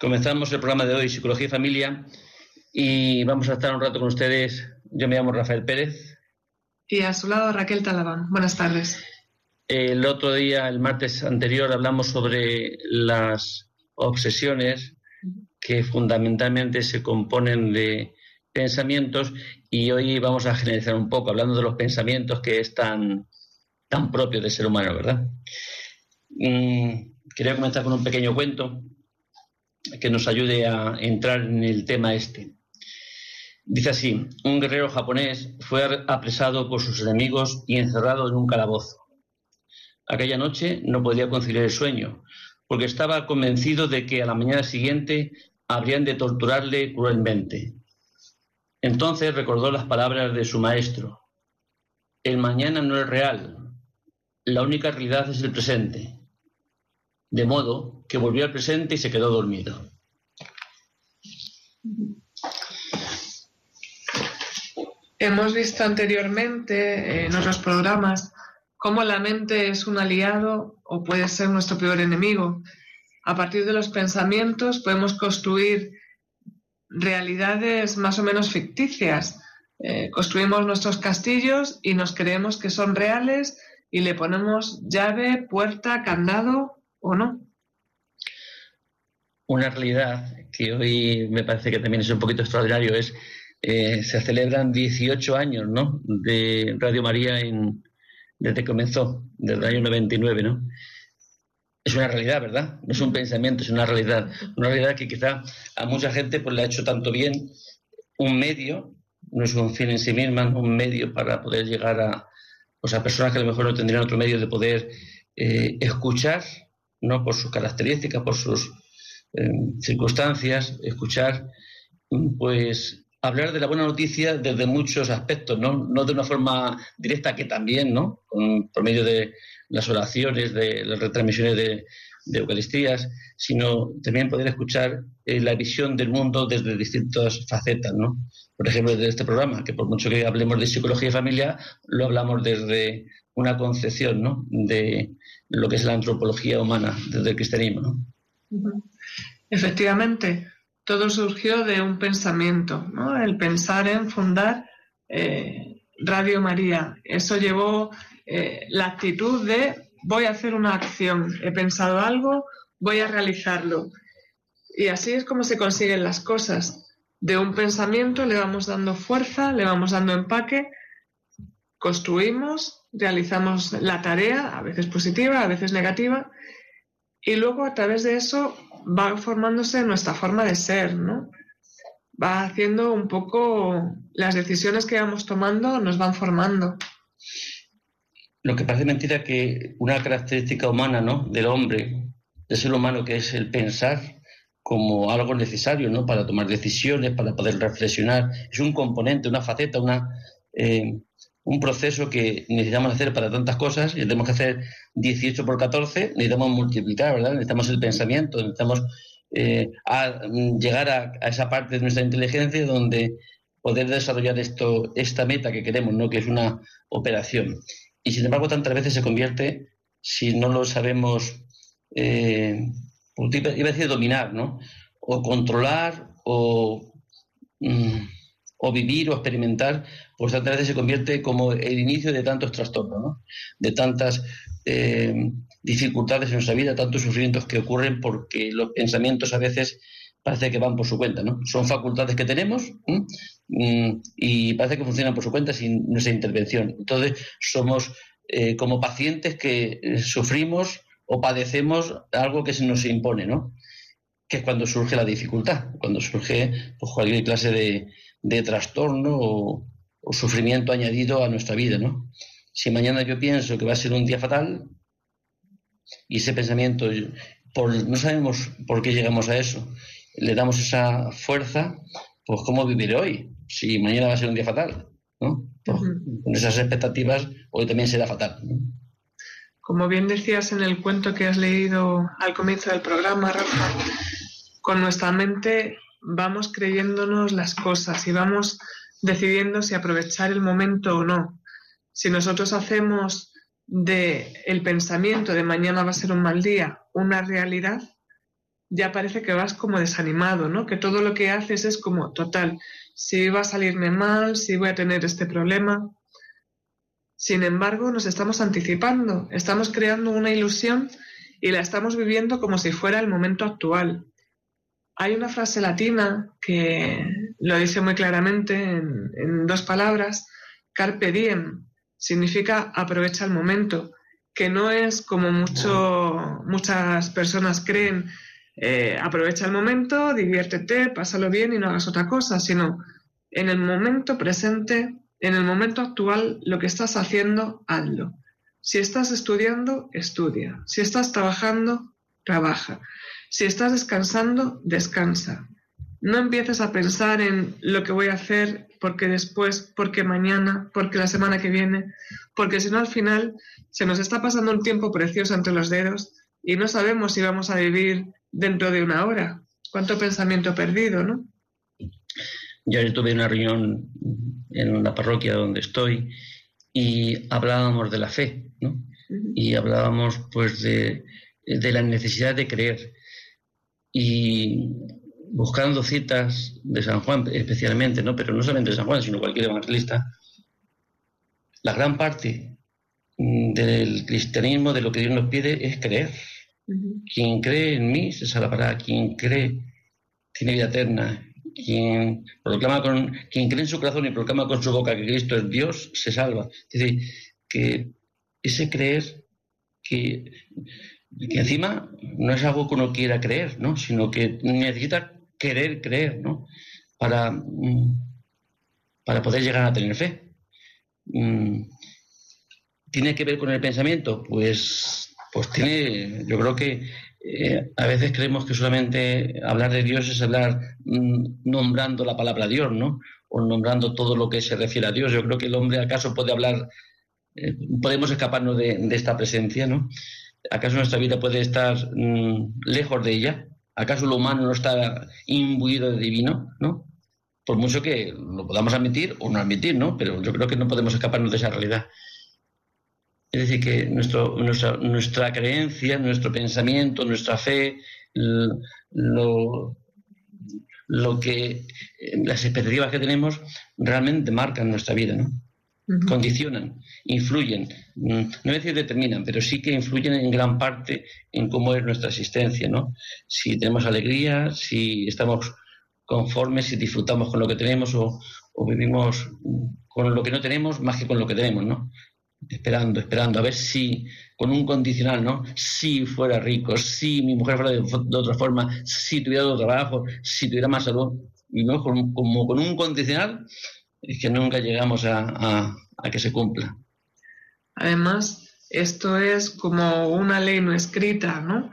Comenzamos el programa de hoy, Psicología y Familia, y vamos a estar un rato con ustedes. Yo me llamo Rafael Pérez. Y a su lado Raquel Talabán. Buenas tardes. El otro día, el martes anterior, hablamos sobre las obsesiones que fundamentalmente se componen de pensamientos y hoy vamos a generalizar un poco, hablando de los pensamientos que es tan, tan propio del ser humano, ¿verdad? Mm, quería comenzar con un pequeño cuento que nos ayude a entrar en el tema este. Dice así, un guerrero japonés fue apresado por sus enemigos y encerrado en un calabozo. Aquella noche no podía conciliar el sueño, porque estaba convencido de que a la mañana siguiente habrían de torturarle cruelmente. Entonces recordó las palabras de su maestro. El mañana no es real, la única realidad es el presente de modo que volvió al presente y se quedó dormido. Hemos visto anteriormente en otros programas cómo la mente es un aliado o puede ser nuestro peor enemigo. A partir de los pensamientos podemos construir realidades más o menos ficticias. Eh, construimos nuestros castillos y nos creemos que son reales y le ponemos llave, puerta, candado o no. Una realidad que hoy me parece que también es un poquito extraordinario es eh, se celebran 18 años ¿no? de Radio María en, desde que comenzó, desde el año 99, ¿no? Es una realidad, ¿verdad? No es un pensamiento, es una realidad. Una realidad que quizá a mucha gente pues, le ha hecho tanto bien un medio, no es un fin en sí misma, un medio para poder llegar a, pues, a personas que a lo mejor no tendrían otro medio de poder eh, escuchar no por sus características, por sus eh, circunstancias, escuchar, pues hablar de la buena noticia desde muchos aspectos, ¿no? No de una forma directa, que también, ¿no? por medio de las oraciones, de las retransmisiones de, Eucaristías, sino también poder escuchar eh, la visión del mundo desde distintas facetas, ¿no? Por ejemplo, desde este programa, que por mucho que hablemos de psicología y familia, lo hablamos desde una concepción, ¿no? De, lo que es la antropología humana desde el cristianismo. Efectivamente, todo surgió de un pensamiento, ¿no? el pensar en fundar eh, Radio María. Eso llevó eh, la actitud de voy a hacer una acción, he pensado algo, voy a realizarlo. Y así es como se consiguen las cosas. De un pensamiento le vamos dando fuerza, le vamos dando empaque, construimos realizamos la tarea, a veces positiva, a veces negativa, y luego a través de eso va formándose nuestra forma de ser, ¿no? Va haciendo un poco las decisiones que vamos tomando nos van formando. Lo que parece mentira que una característica humana, ¿no? Del hombre, del ser humano, que es el pensar como algo necesario, ¿no? Para tomar decisiones, para poder reflexionar, es un componente, una faceta, una eh, un proceso que necesitamos hacer para tantas cosas, y tenemos que hacer 18 por 14, necesitamos multiplicar, ¿verdad? Necesitamos el pensamiento, necesitamos eh, llegar a, esa parte de nuestra inteligencia donde poder desarrollar esto, esta meta que queremos, ¿no? Que es una operación. Y sin embargo, tantas veces se convierte, si no lo sabemos, eh, iba a decir dominar, ¿no? O controlar o... Mm, o vivir o experimentar, pues tantas veces se convierte como el inicio de tantos trastornos, ¿no? de tantas eh, dificultades en nuestra vida, tantos sufrimientos que ocurren porque los pensamientos a veces parece que van por su cuenta, ¿no? Son facultades que tenemos mm, y parece que funcionan por su cuenta sin nuestra intervención. Entonces somos eh, como pacientes que eh, sufrimos o padecemos algo que se nos impone, ¿no? Que es cuando surge la dificultad, cuando surge pues, cualquier clase de, de trastorno o, sufrimiento añadido a nuestra vida, ¿no? Si mañana yo pienso que va a ser un día fatal y ese pensamiento, por, no sabemos por qué llegamos a eso, le damos esa fuerza, pues cómo vivir hoy, si mañana va a ser un día fatal, ¿no? Pues, con esas expectativas, hoy también será fatal. Como bien decías en el cuento que has leído al comienzo del programa, Rafa, con nuestra mente vamos creyéndonos las cosas y vamos decidiendo si aprovechar el momento o no. Si nosotros hacemos de el pensamiento de mañana va a ser un mal día una realidad, ya parece que vas como desanimado, ¿no? Que todo lo que haces es como total, si va a salirme mal, si voy a tener este problema. Sin embargo, nos estamos anticipando, estamos creando una ilusión y la estamos viviendo como si fuera el momento actual. Hay una frase latina que lo dice muy claramente en, dos palabras, carpe diem, significa aprovecha el momento, que no es como mucho, muchas personas creen, eh, aprovecha el momento, diviértete, pásalo bien y no hagas otra cosa, sino en el momento presente, en el momento actual, lo que estás haciendo, hazlo. Si estás estudiando, estudia. Si estás trabajando, trabaja. Si estás descansando, descansa. No empieces a pensar en lo que voy a hacer porque después, porque mañana, porque la semana que viene, porque si no al final se nos está pasando un tiempo precioso entre los dedos y no sabemos si vamos a vivir dentro de una hora. Cuánto pensamiento perdido, ¿no? Yo tuve una reunión en la parroquia donde estoy y hablábamos de la fe, ¿no? Y hablábamos pues de, de la necesidad de creer. Y buscando citas de San Juan especialmente, ¿no? pero no solamente de San Juan, sino cualquier evangelista, la gran parte mm, del cristianismo, de lo que Dios nos pide, es creer. Quien cree en mí se salvará, quien cree tiene vida eterna, quien, proclama con, quien cree en su corazón y proclama con su boca que Cristo es Dios, se salva. Es decir, que ese creer que, que encima no es algo que uno quiera creer, ¿no? sino que necesita querer creer, ¿no? Para, mm, para poder llegar a tener fe. Mm, ¿Tiene que ver con el pensamiento? Pues, pues tiene, yo creo que eh, a veces creemos que solamente hablar de Dios es hablar mm, nombrando la palabra Dios, ¿no? O nombrando todo lo que se refiere a Dios. Yo creo que el hombre acaso puede hablar, eh, podemos escaparnos de, esta presencia, ¿no? ¿Acaso nuestra vida puede estar lejos de ella? ¿Acaso lo humano no está imbuido de divino? ¿no? Por mucho que lo podamos admitir o no admitir, ¿no? Pero yo creo que no podemos escaparnos de esa realidad. Es decir, que nuestro, nuestra, nuestra creencia, nuestro pensamiento, nuestra fe, lo, lo que las expectativas que tenemos realmente marcan nuestra vida, ¿no? condicionan, influyen, mm, no a decir determinan, pero sí que influyen en gran parte en cómo es nuestra existencia, ¿no? Si tenemos alegría, si estamos conformes, si disfrutamos con lo que tenemos o, vivimos con lo que no tenemos más que con lo que tenemos, ¿no? Esperando, esperando, a ver si con un condicional, ¿no? Si fuera rico, si mi mujer fuera de, otra forma, si tuviera otro trabajo, si tuviera más salud, y no como con un condicional y que nunca llegamos a, que se cumpla. Además, esto es como una ley no escrita, ¿no?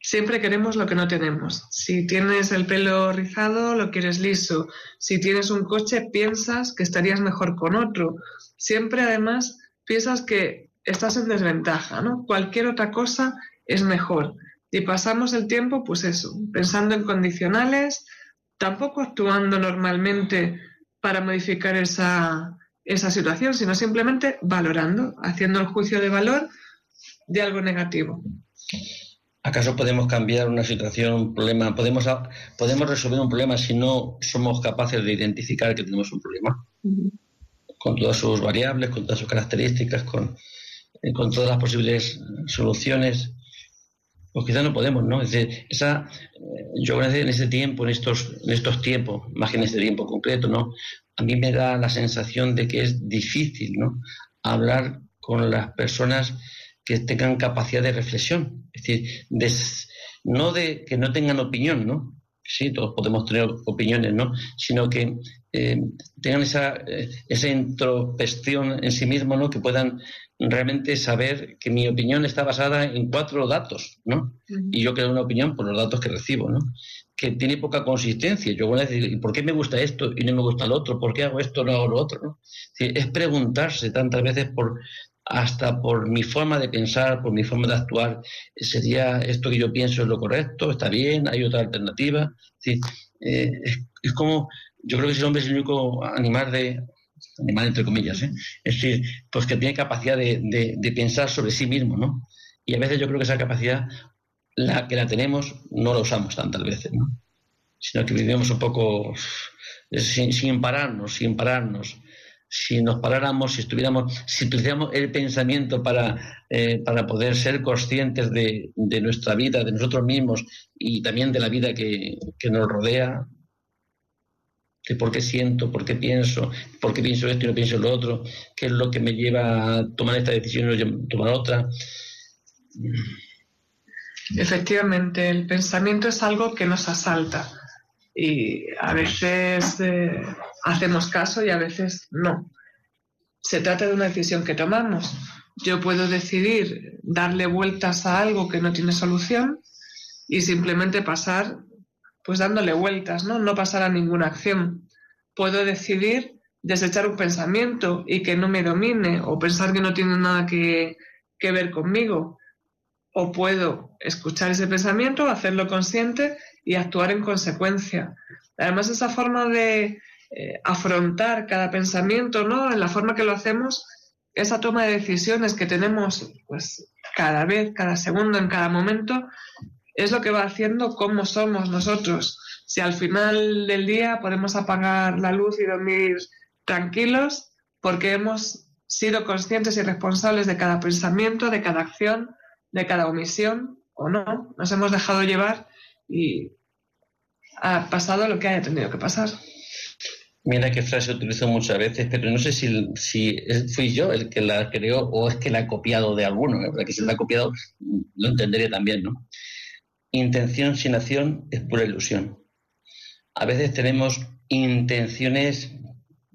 Siempre queremos lo que no tenemos. Si tienes el pelo rizado, lo quieres liso. Si tienes un coche, piensas que estarías mejor con otro. Siempre, además, piensas que estás en desventaja, ¿no? Cualquier otra cosa es mejor. Y pasamos el tiempo, pues eso, pensando en condicionales, tampoco actuando normalmente para modificar esa, esa situación, sino simplemente valorando, haciendo el juicio de valor de algo negativo. ¿Acaso podemos cambiar una situación, un problema? ¿Podemos, podemos resolver un problema si no somos capaces de identificar que tenemos un problema? Con todas sus variables, con todas sus características, con, eh, con todas las posibles soluciones. Pues quizás no podemos, ¿no? Es decir, esa, eh, yo en ese tiempo, en estos, en estos tiempos, más que en este tiempo concreto, ¿no? A mí me da la sensación de que es difícil, ¿no? Hablar con las personas que tengan capacidad de reflexión. Es decir, no de que no tengan opinión, ¿no? Sí, todos podemos tener opiniones, ¿no? Sino que eh, tengan esa, eh, esa introspección en sí mismos, ¿no? Que puedan realmente saber que mi opinión está basada en cuatro datos, ¿no? Y yo creo una opinión por los datos que recibo, ¿no? que tiene poca consistencia. Yo voy a decir, ¿por qué me gusta esto y no me gusta lo otro? ¿Por qué hago esto y no hago lo otro? Es preguntarse tantas veces por hasta por mi forma de pensar, por mi forma de actuar, sería esto que yo pienso es lo correcto, está bien, hay otra alternativa. Eh, es, como, yo creo que el hombre es el único animal de, animal entre comillas, ¿eh? es decir, pues que tiene capacidad de, de, pensar sobre sí mismo, ¿no? Y a veces yo creo que esa capacidad la que la tenemos no la usamos tantas veces, ¿no? sino que vivimos un poco sin, pararnos, sin pararnos. Si nos paráramos, si estuviéramos, si utilizáramos el pensamiento para, eh, para poder ser conscientes de, de, nuestra vida, de nosotros mismos y también de la vida que, que nos rodea, por qué siento, por qué pienso, por qué pienso esto y no pienso lo otro, qué es lo que me lleva a tomar esta decisión y no tomar otra. Efectivamente, el pensamiento es algo que nos asalta y a veces eh, hacemos caso y a veces no. Se trata de una decisión que tomamos. Yo puedo decidir darle vueltas a algo que no tiene solución y simplemente pasar pues dándole vueltas, ¿no? No pasar a ninguna acción. Puedo decidir desechar un pensamiento y que no me domine o pensar que no tiene nada que, que ver conmigo o puedo escuchar ese pensamiento, hacerlo consciente y actuar en consecuencia. Además, esa forma de eh, afrontar cada pensamiento, ¿no? En la forma que lo hacemos, esa toma de decisiones que tenemos, pues, cada vez, cada segundo, en cada momento, es lo que va haciendo cómo somos nosotros. Si al final del día podemos apagar la luz y dormir tranquilos, porque hemos sido conscientes y responsables de cada pensamiento, de cada acción, de cada omisión o no. Nos hemos dejado llevar y ha pasado lo que haya tenido que pasar. Mira qué frase utilizo muchas veces, pero no sé si, si fui yo el que la creó o es que la he copiado de alguno. ¿eh? si la ha copiado lo entendería también, ¿no? Intención sin acción es pura ilusión. A veces tenemos intenciones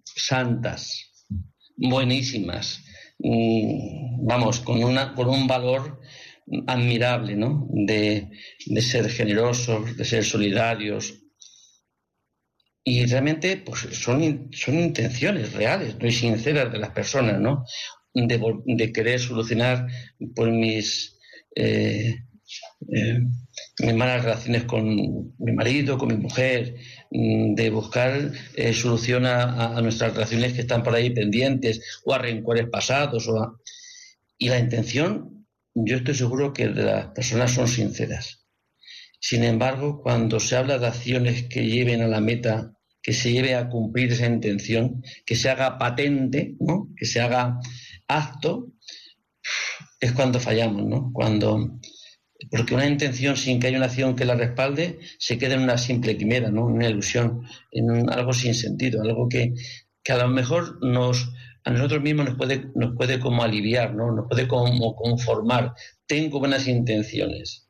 santas, buenísimas, mm, vamos, con, un valor admirable, ¿no? De, ser generosos, de ser solidarios. Y realmente, pues son, intenciones reales, muy sinceras de las personas, ¿no? De, querer solucionar pues, mis, eh, eh, mis malas relaciones con mi marido, con mi mujer, mm, de buscar eh, solución a, nuestras relaciones que están por ahí pendientes o a rencores pasados. O. Y la intención yo estoy seguro que las personas son sinceras. Sin embargo, cuando se habla de acciones que lleven a la meta, que se lleve a cumplir esa intención, que se haga patente, ¿no? que se haga acto, es cuando fallamos, ¿no? Cuando, porque una intención sin que haya una acción que la respalde se queda en una simple quimera, ¿no? Una ilusión, en algo sin sentido, algo que, a lo mejor nos, a nosotros mismos nos puede, nos puede como aliviar, ¿no? nos puede como conformar. Tengo buenas intenciones,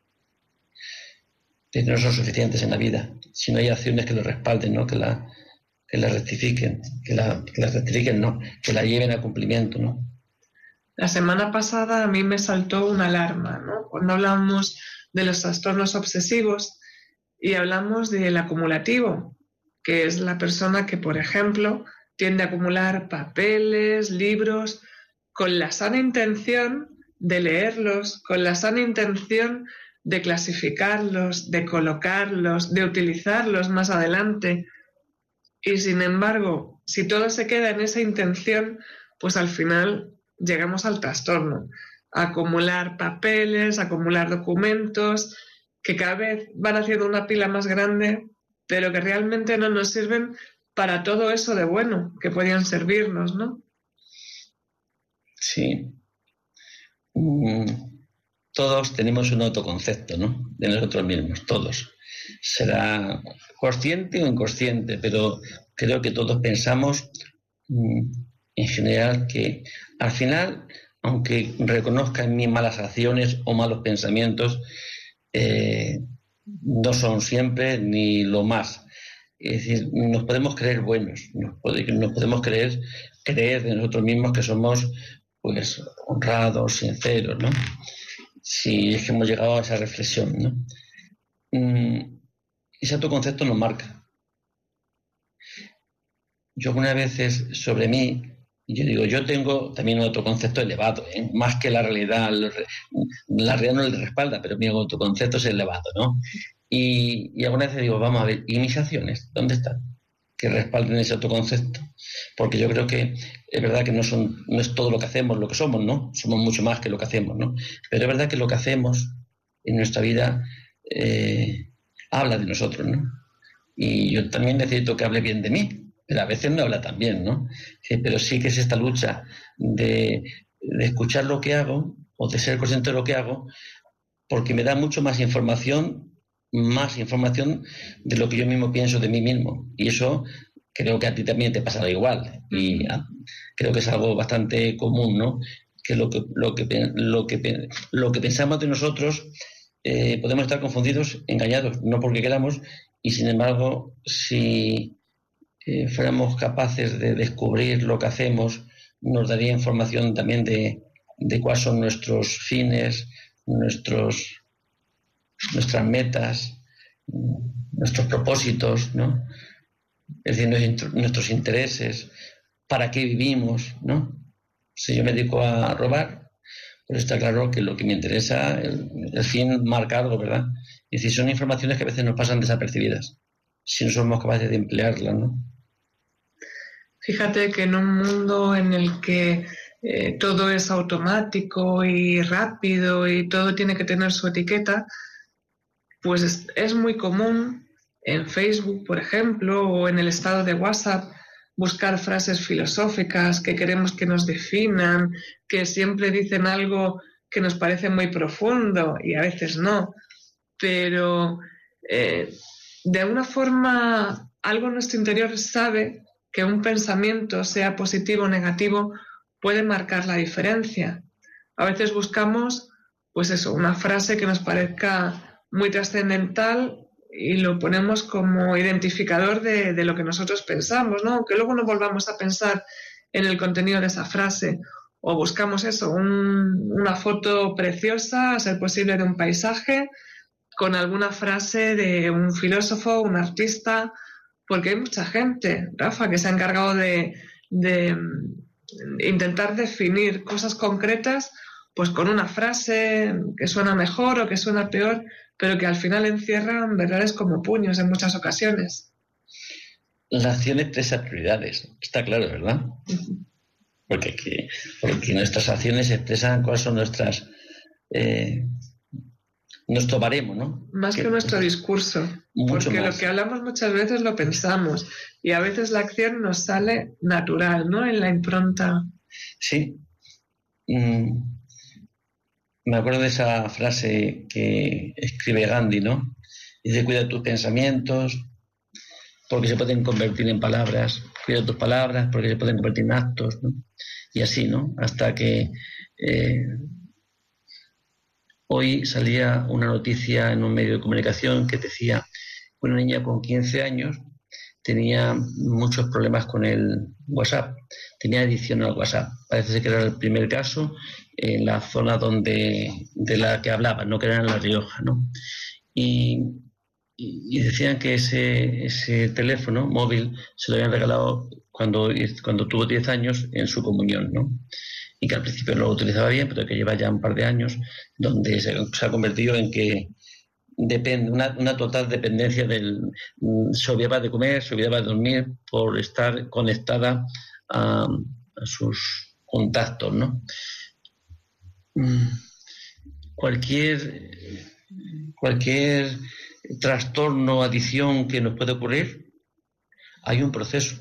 pero no son suficientes en la vida. Si no hay acciones que lo respalden, ¿no? que, la, que la rectifiquen, que la, que la rectifiquen, no, que la lleven a cumplimiento. ¿no? La semana pasada a mí me saltó una alarma, ¿no? Cuando hablamos de los trastornos obsesivos y hablamos del acumulativo, que es la persona que, por ejemplo, tiende a acumular papeles, libros, con la sana intención de leerlos, con la sana intención de clasificarlos, de colocarlos, de utilizarlos más adelante. Y sin embargo, si todo se queda en esa intención, pues al final llegamos al trastorno. acumular papeles, acumular documentos, que cada vez van haciendo una pila más grande, pero que realmente no nos sirven para todo eso de bueno que podían servirnos, ¿no? Sí. Mm, todos tenemos un autoconcepto, ¿no? De nosotros mismos, todos. Será consciente o inconsciente, pero creo que todos pensamos mm, en general que al final, aunque reconozca en mí malas acciones o malos pensamientos, eh, no son siempre ni lo más es decir, nos podemos creer buenos, nos, podemos creer, creer de nosotros mismos que somos pues honrados, sinceros, ¿no? Si es que hemos llegado a esa reflexión, ¿no? Mm, ese autoconcepto nos marca. Yo algunas veces sobre mí, yo digo, yo tengo también un autoconcepto elevado, ¿eh? más que la realidad, la realidad no le respalda, pero mi autoconcepto es elevado, ¿no? Y, y algunas veces digo, vamos a ver, ¿y mis acciones? ¿Dónde están? Que respalden ese autoconcepto. Porque yo creo que es verdad que no, son, no es todo lo que hacemos lo que somos, ¿no? Somos mucho más que lo que hacemos, ¿no? Pero es verdad que lo que hacemos en nuestra vida eh, habla de nosotros, ¿no? Y yo también necesito que hable bien de mí, a veces no habla tan bien, ¿no? pero sí que es esta lucha de, de escuchar lo que hago o de ser consciente de lo que hago, porque me da mucho más información, más información de lo que yo mismo pienso de mí mismo. Y eso creo que a ti también te pasará igual. Y creo que es algo bastante común, ¿no? Que lo que, lo que, lo que, lo que pensamos de nosotros eh, podemos estar confundidos, engañados, no porque queramos, y sin embargo, si eh, fuéramos capaces de descubrir lo que hacemos, nos daría información también de, de cuáles son nuestros fines, nuestros, nuestras metas, nuestros propósitos, ¿no? Es decir, nuestros intereses, para qué vivimos, ¿no? Si yo me dedico a robar, pues está claro que lo que me interesa, el, fin marca ¿verdad? Y decir, son informaciones que a veces nos pasan desapercibidas, si no somos capaces de emplearlas, ¿no? Fíjate que en un mundo en el que eh, todo es automático y rápido y todo tiene que tener su etiqueta, pues es muy común en Facebook, por ejemplo, o en el estado de WhatsApp, buscar frases filosóficas que queremos que nos definan, que siempre dicen algo que nos parece muy profundo y a veces no, pero eh, de alguna forma algo en nuestro interior sabe que un pensamiento, sea positivo o negativo, puede marcar la diferencia. A veces buscamos, pues eso, una frase que nos parezca muy trascendental y lo ponemos como identificador de, lo que nosotros pensamos, ¿no? Que luego no volvamos a pensar en el contenido de esa frase o buscamos eso, una foto preciosa, a ser posible, de un paisaje con alguna frase de un filósofo, un artista, porque hay mucha gente, Rafa, que se ha encargado de, de intentar definir cosas concretas pues con una frase que suena mejor o que suena peor, pero que al final encierran verdades como puños en muchas ocasiones. La acción expresa prioridades, está claro, ¿verdad? porque, porque nuestras acciones expresan cuáles son nuestras... Eh, nuestro baremo, ¿no? Más que, nuestro discurso. porque lo que hablamos muchas veces lo pensamos y a veces la acción nos sale natural, ¿no? En la impronta. Sí. Mm, me acuerdo de esa frase que escribe Gandhi, ¿no? Dice, cuida tus pensamientos, porque se pueden convertir en palabras, cuida tus palabras, porque se pueden convertir en actos, ¿no? Y así, ¿no? Hasta que eh, hoy salía una noticia en un medio de comunicación que decía que una niña con 15 años tenía muchos problemas con el WhatsApp, tenía adicción al WhatsApp. Parece que era el primer caso en la zona donde, de la que hablaba, no que era en La Rioja, ¿no? Y, decían que ese, teléfono móvil se lo habían regalado cuando, cuando tuvo 10 años en su comunión, ¿no? Y que al principio no lo utilizaba bien, pero que lleva ya un par de años donde se, ha convertido en que depende, una, total dependencia del... Se olvidaba de comer, se olvidaba de dormir por estar conectada a, sus contactos, ¿no? Mm, cualquier, cualquier trastorno, o adición que nos pueda ocurrir, hay un proceso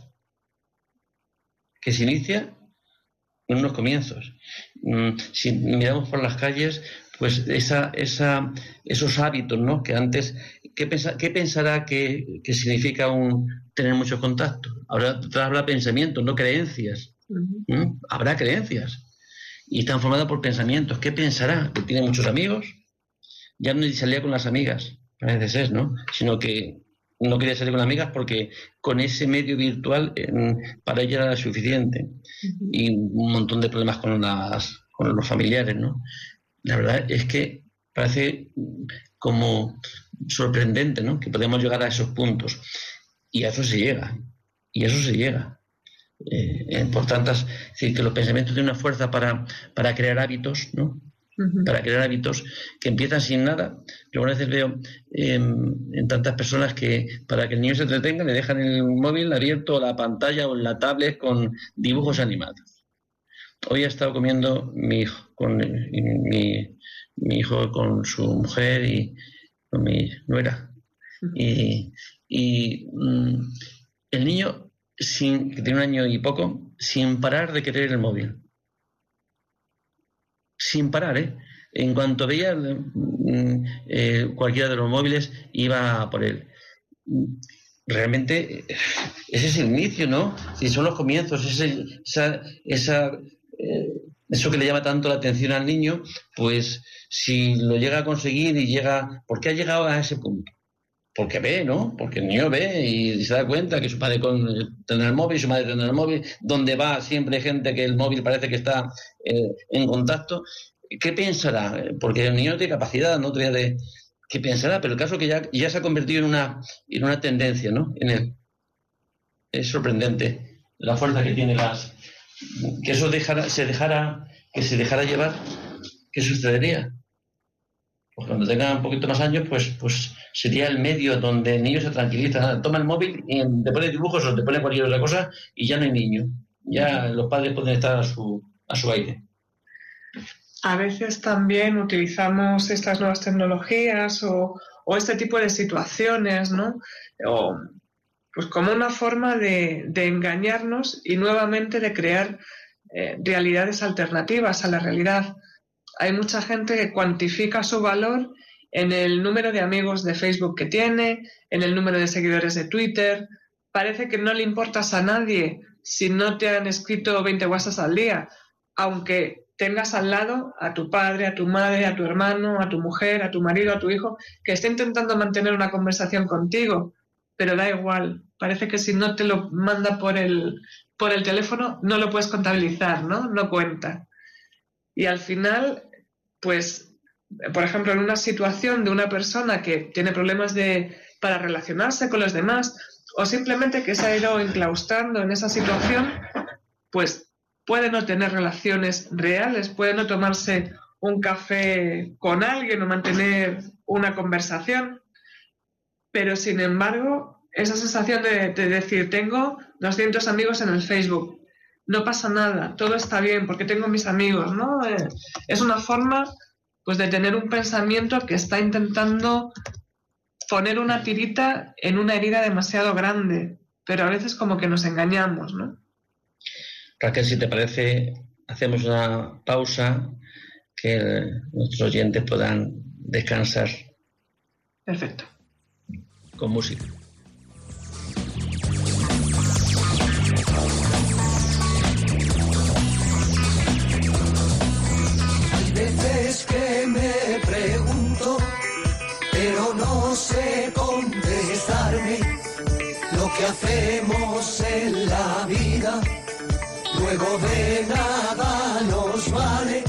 que se inicia en unos comienzos. Mm, si miramos por las calles, pues esa, esa, esos hábitos, ¿no? Que antes, ¿qué, qué pensará que, significa un, tener muchos contactos? Ahora habla pensamientos, no creencias. ¿Mm? Habrá creencias y están formadas por pensamientos. ¿Qué pensará? ¿Que tiene muchos amigos? Ya no salía con las amigas, a veces es, ¿no? Sino que no quería salir con amigas porque con ese medio virtual para ella era suficiente. Y un montón de problemas con, las, con los familiares, ¿no? La verdad es que parece como sorprendente, ¿no? Que podemos llegar a esos puntos. Y a eso se llega. Y a eso se llega. Eh, por tantas, es decir, que los pensamientos tienen una fuerza para, para crear hábitos, ¿no? Para crear hábitos que empiezan sin nada. Yo a veces veo em, en tantas personas que para que el niño se entretenga le dejan el móvil abierto la pantalla o la tablet con dibujos animados. Hoy he estado comiendo mi hijo con mi, mi hijo con su mujer y con mi nuera. Y, mm, el niño, sin, que tiene un año y poco, sin parar de querer el móvil. Sin parar, ¿eh? En cuanto veía mm, eh, cualquiera de los móviles, iba por él. Realmente ese es el inicio, ¿no? Si son los comienzos, esa, esa eh, eso que le llama tanto la atención al niño, pues si lo llega a conseguir y llega, ¿por qué ha llegado a ese punto? Porque ve, ¿no? Porque el niño ve y se da cuenta que su padre tiene el móvil, su madre tiene el móvil, donde va siempre hay gente que el móvil parece que está eh, en contacto. ¿Qué pensará? Porque el niño tiene capacidad, no tiene de... ¿Qué pensará? Pero el caso es que ya, se ha convertido en una, en una tendencia, ¿no? Es sorprendente la fuerza que tiene las, que eso dejara, se dejara, que se dejara llevar, ¿qué sucedería? Pues cuando tenga un poquito más años, pues, pues sería el medio donde el niño se tranquiliza. Toma el móvil y te pone dibujos o te pone cualquier otra cosa y ya no hay niño. Ya los padres pueden estar a su, a su aire. A veces también utilizamos estas nuevas tecnologías o, o este tipo de situaciones, ¿no? O pues como una forma de, engañarnos y nuevamente de crear eh, realidades alternativas a la realidad. Hay mucha gente que cuantifica su valor en el número de amigos de Facebook que tiene, en el número de seguidores de Twitter. Parece que no le importas a nadie si no te han escrito 20 WhatsApp al día, aunque tengas al lado a tu padre, a tu madre, a tu hermano, a tu mujer, a tu marido, a tu hijo, que esté intentando mantener una conversación contigo pero da igual. Parece que si no te lo manda por el, por el teléfono, no lo puedes contabilizar, ¿no? No cuenta. Y al final, pues, por ejemplo, en una situación de una persona que tiene problemas de, para relacionarse con los demás, o simplemente que se ha ido enclaustrando en esa situación, pues puede no tener relaciones reales, puede no tomarse un café con alguien o mantener una conversación pero sin embargo, esa sensación de, decir, tengo 200 amigos en el Facebook, no pasa nada, todo está bien porque tengo mis amigos, ¿no? Eh, es una forma pues de tener un pensamiento que está intentando poner una tirita en una herida demasiado grande, pero a veces como que nos engañamos, ¿no? Raquel, si te parece, hacemos una pausa que nuestros oyentes puedan descansar. Perfecto con música. No sé contestarme lo que hacemos en la vida. Luego de nada nos vale,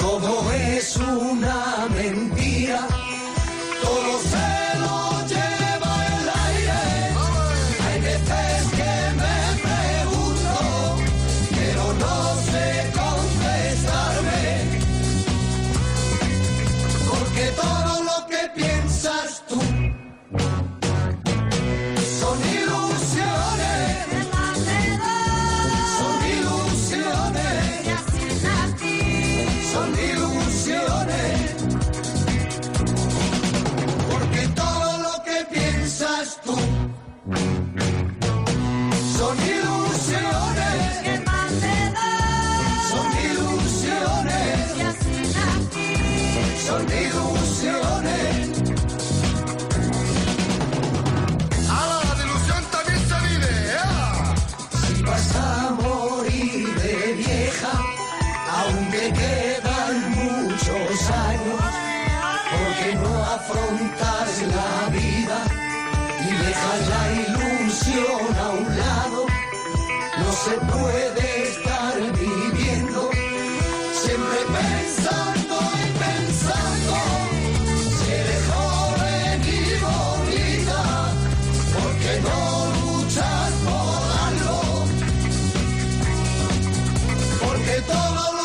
todo es una mentira, de todos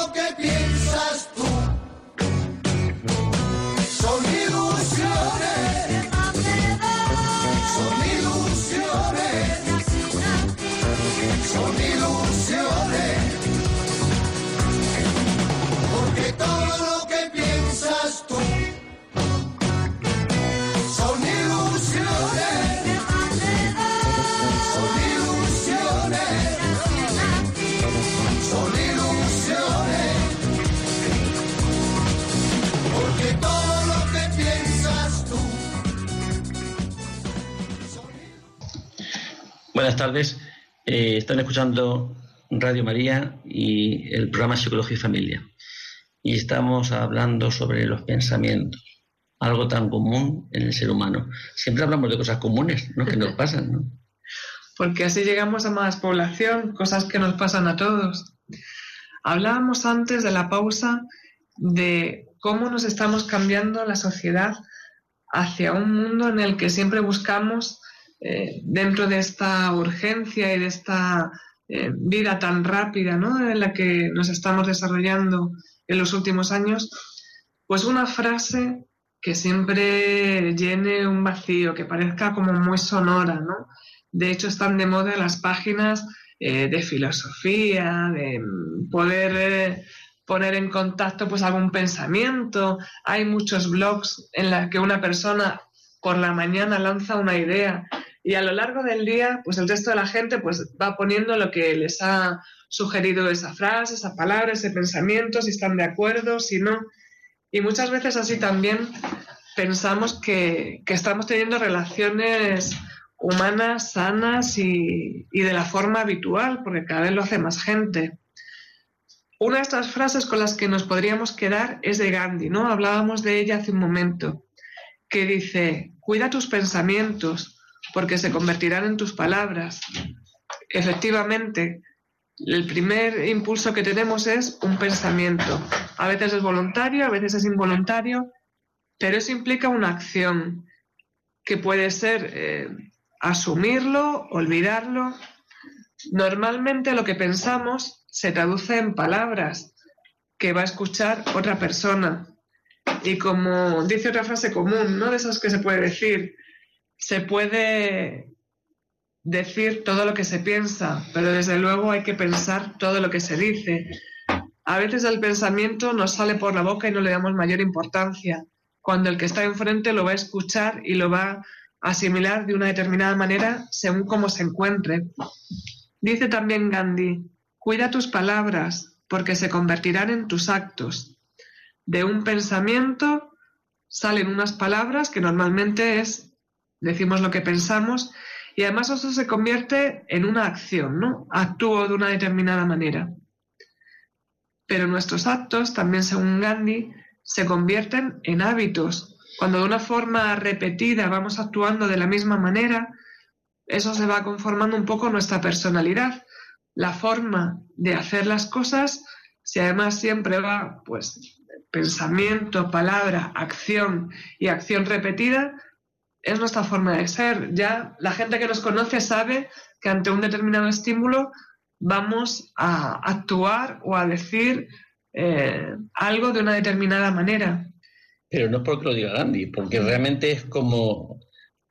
Buenas tardes. Eh, están escuchando Radio María y el programa Psicología y Familia. Y estamos hablando sobre los pensamientos, algo tan común en el ser humano. Siempre hablamos de cosas comunes, ¿no? Que nos pasan, ¿no? Porque así llegamos a más población, cosas que nos pasan a todos. Hablábamos antes de la pausa de cómo nos estamos cambiando la sociedad hacia un mundo en el que siempre buscamos, eh, dentro de esta urgencia y de esta eh, vida tan rápida ¿no? en la que nos estamos desarrollando en los últimos años, pues una frase que siempre llene un vacío, que parezca como muy sonora, ¿no? De hecho, están de moda las páginas eh, de filosofía, de poder poner en contacto pues algún pensamiento. Hay muchos blogs en los que una persona por la mañana lanza una idea y a lo largo del día pues el resto de la gente pues va poniendo lo que les ha sugerido esa frase, esa palabra, ese pensamiento, si están de acuerdo, si no. Y muchas veces así también pensamos que, que estamos teniendo relaciones humanas sanas y, y de la forma habitual, porque cada vez lo hace más gente. Una de estas frases con las que nos podríamos quedar es de Gandhi, ¿no? Hablábamos de ella hace un momento, que dice, cuida tus pensamientos, porque se convertirán en tus palabras. Efectivamente, el primer impulso que tenemos es un pensamiento. A veces es voluntario, a veces es involuntario, pero eso implica una acción que puede ser eh, asumirlo, olvidarlo. Normalmente lo que pensamos se traduce en palabras que va a escuchar otra persona. Y como dice otra frase común, ¿no? De esas que se puede decir, se puede decir todo lo que se piensa, pero desde luego hay que pensar todo lo que se dice. A veces el pensamiento nos sale por la boca y no le damos mayor importancia, cuando el que está enfrente lo va a escuchar y lo va a asimilar de una determinada manera según cómo se encuentre. Dice también Gandhi, Cuida tus palabras, porque se convertirán en tus actos. De un pensamiento salen unas palabras que normalmente es, decimos lo que pensamos, y además eso se convierte en una acción, ¿no? Actúo de una determinada manera. Pero nuestros actos, también según Gandhi, se convierten en hábitos. Cuando de una forma repetida vamos actuando de la misma manera, eso se va conformando un poco nuestra personalidad la forma de hacer las cosas, si además siempre va, pues, pensamiento, palabra, acción y acción repetida, es nuestra forma de ser. Ya la gente que nos conoce sabe que ante un determinado estímulo vamos a actuar o a decir eh, algo de una determinada manera. Pero no es porque lo diga Gandhi, porque realmente es como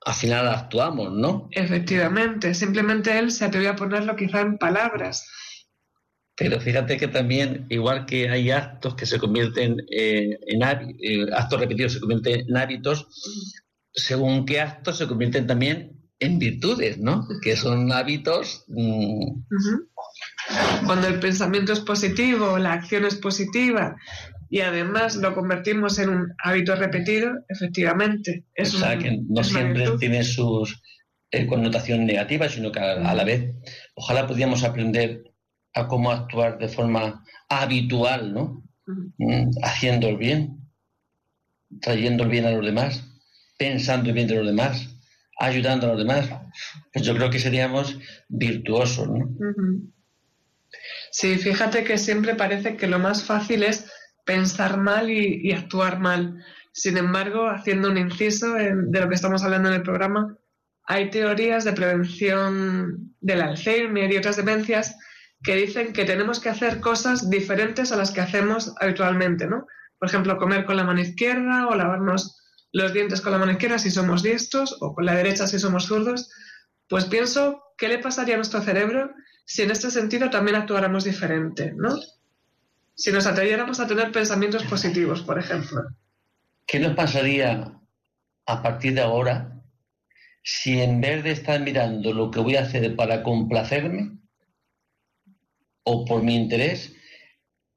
al final actuamos, ¿no? Efectivamente, simplemente él se atrevió a ponerlo quizá en palabras. Pero fíjate que también, igual que hay actos que se convierten en, eh, actos repetidos se convierten en hábitos, según qué actos se convierten también en virtudes, ¿no? Que son hábitos. Mm, Cuando el pensamiento es positivo, la acción es positiva y además lo convertimos en un hábito repetido, efectivamente. Es o sea, que no siempre tiene sus eh, connotaciones negativas, sino que a, la vez, ojalá pudiéramos aprender a cómo actuar de forma habitual, ¿no? Mm, haciendo el bien, trayendo el bien a los demás, pensando bien de los demás, ayudando a los demás. Pues yo creo que seríamos virtuosos, ¿no? Sí, fíjate que siempre parece que lo más fácil es pensar mal y, actuar mal. Sin embargo, haciendo un inciso de lo que estamos hablando en el programa, hay teorías de prevención del Alzheimer y otras demencias que dicen que tenemos que hacer cosas diferentes a las que hacemos habitualmente, ¿no? Por ejemplo, comer con la mano izquierda o lavarnos los dientes con la mano izquierda si somos diestros o con la derecha si somos zurdos. Pues pienso, ¿qué le pasaría a nuestro cerebro si en este sentido también actuáramos diferente, ¿no? si nos atreviéramos a tener pensamientos positivos, por ejemplo. ¿Qué nos pasaría a partir de ahora si en vez de estar mirando lo que voy a hacer para complacerme o por mi interés,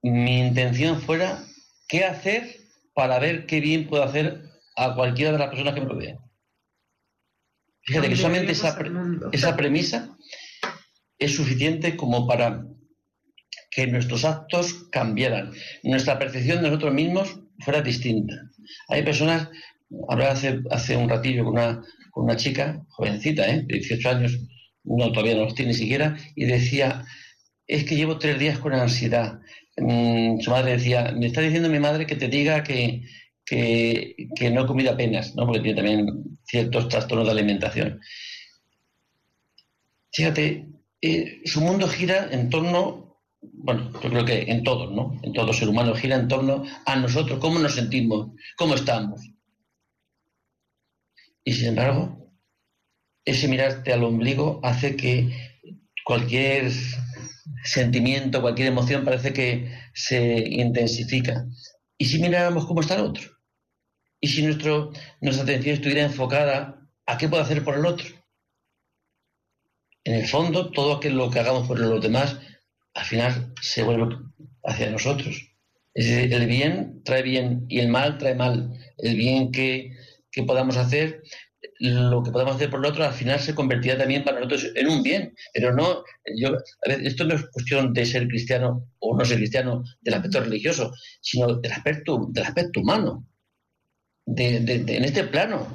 mi intención fuera qué hacer para ver qué bien puedo hacer a cualquiera de las personas que me rodean? Fíjate que solamente esa, esa premisa es suficiente como para que nuestros actos cambiaran, nuestra percepción de nosotros mismos fuera distinta. Hay personas, hablaba hace, hace un ratillo con una, con una chica, jovencita, ¿eh? de 18 años, no, todavía no los tiene ni siquiera, y decía, es que llevo tres días con ansiedad. Mm, su madre decía, me está diciendo mi madre que te diga que, que, no he comido apenas, ¿no? porque tiene también ciertos trastornos de alimentación. Fíjate, eh, su mundo gira en torno, bueno, yo creo que en todos, ¿no? En todo ser humano gira en torno a nosotros, cómo nos sentimos, cómo estamos. Y sin embargo, ese mirarte al ombligo hace que cualquier sentimiento, cualquier emoción parece que se intensifica. ¿Y si miráramos cómo está el otro? ¿Y si nuestro, nuestra atención estuviera enfocada a qué puedo hacer por el otro? En el fondo, todo aquello que hagamos por los demás, al final se vuelve hacia nosotros. Es decir, el bien trae bien y el mal trae mal. El bien que, que podamos hacer lo que podemos hacer por el otro al final se convertirá también para nosotros en un bien. Pero no, esto no es cuestión de ser cristiano o no ser cristiano del aspecto religioso, sino del aspecto, del aspecto humano, de, en este plano,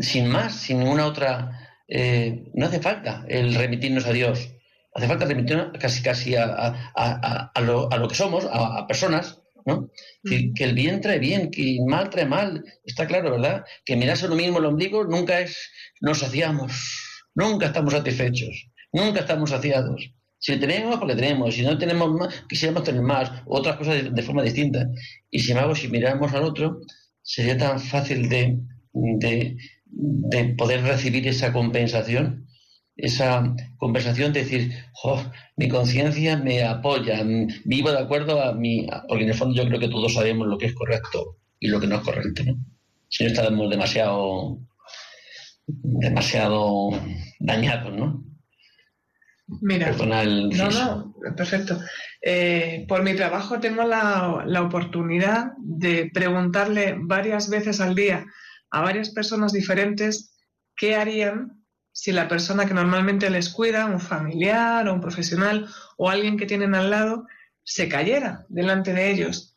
sin más, sin ninguna otra. Eh, no hace falta el remitirnos a Dios, hace falta remitirnos casi casi a, a, lo, a lo, que somos, a, personas Mm. Que, el bien trae bien, que el mal trae mal. Está claro, ¿verdad? Que mirarse lo mismo el ombligo nunca es, nos saciamos, nunca estamos satisfechos, nunca estamos saciados. Si tenemos, porque tenemos. Si no tenemos más, quisiéramos tener más. Otras cosas de, forma distinta. Y sin embargo, si miramos al otro, sería tan fácil de, de poder recibir esa compensación esa conversación de decir, mi conciencia me apoya, vivo de acuerdo a mi... Porque en el fondo yo creo que todos sabemos lo que es correcto y lo que no es correcto, ¿no? Si no estamos demasiado, demasiado dañados, ¿no? Mira, no, no, perfecto. Eh, por mi trabajo tengo la, oportunidad de preguntarle varias veces al día a varias personas diferentes qué harían si la persona que normalmente les cuida, un familiar o un profesional o alguien que tienen al lado, se cayera delante de ellos.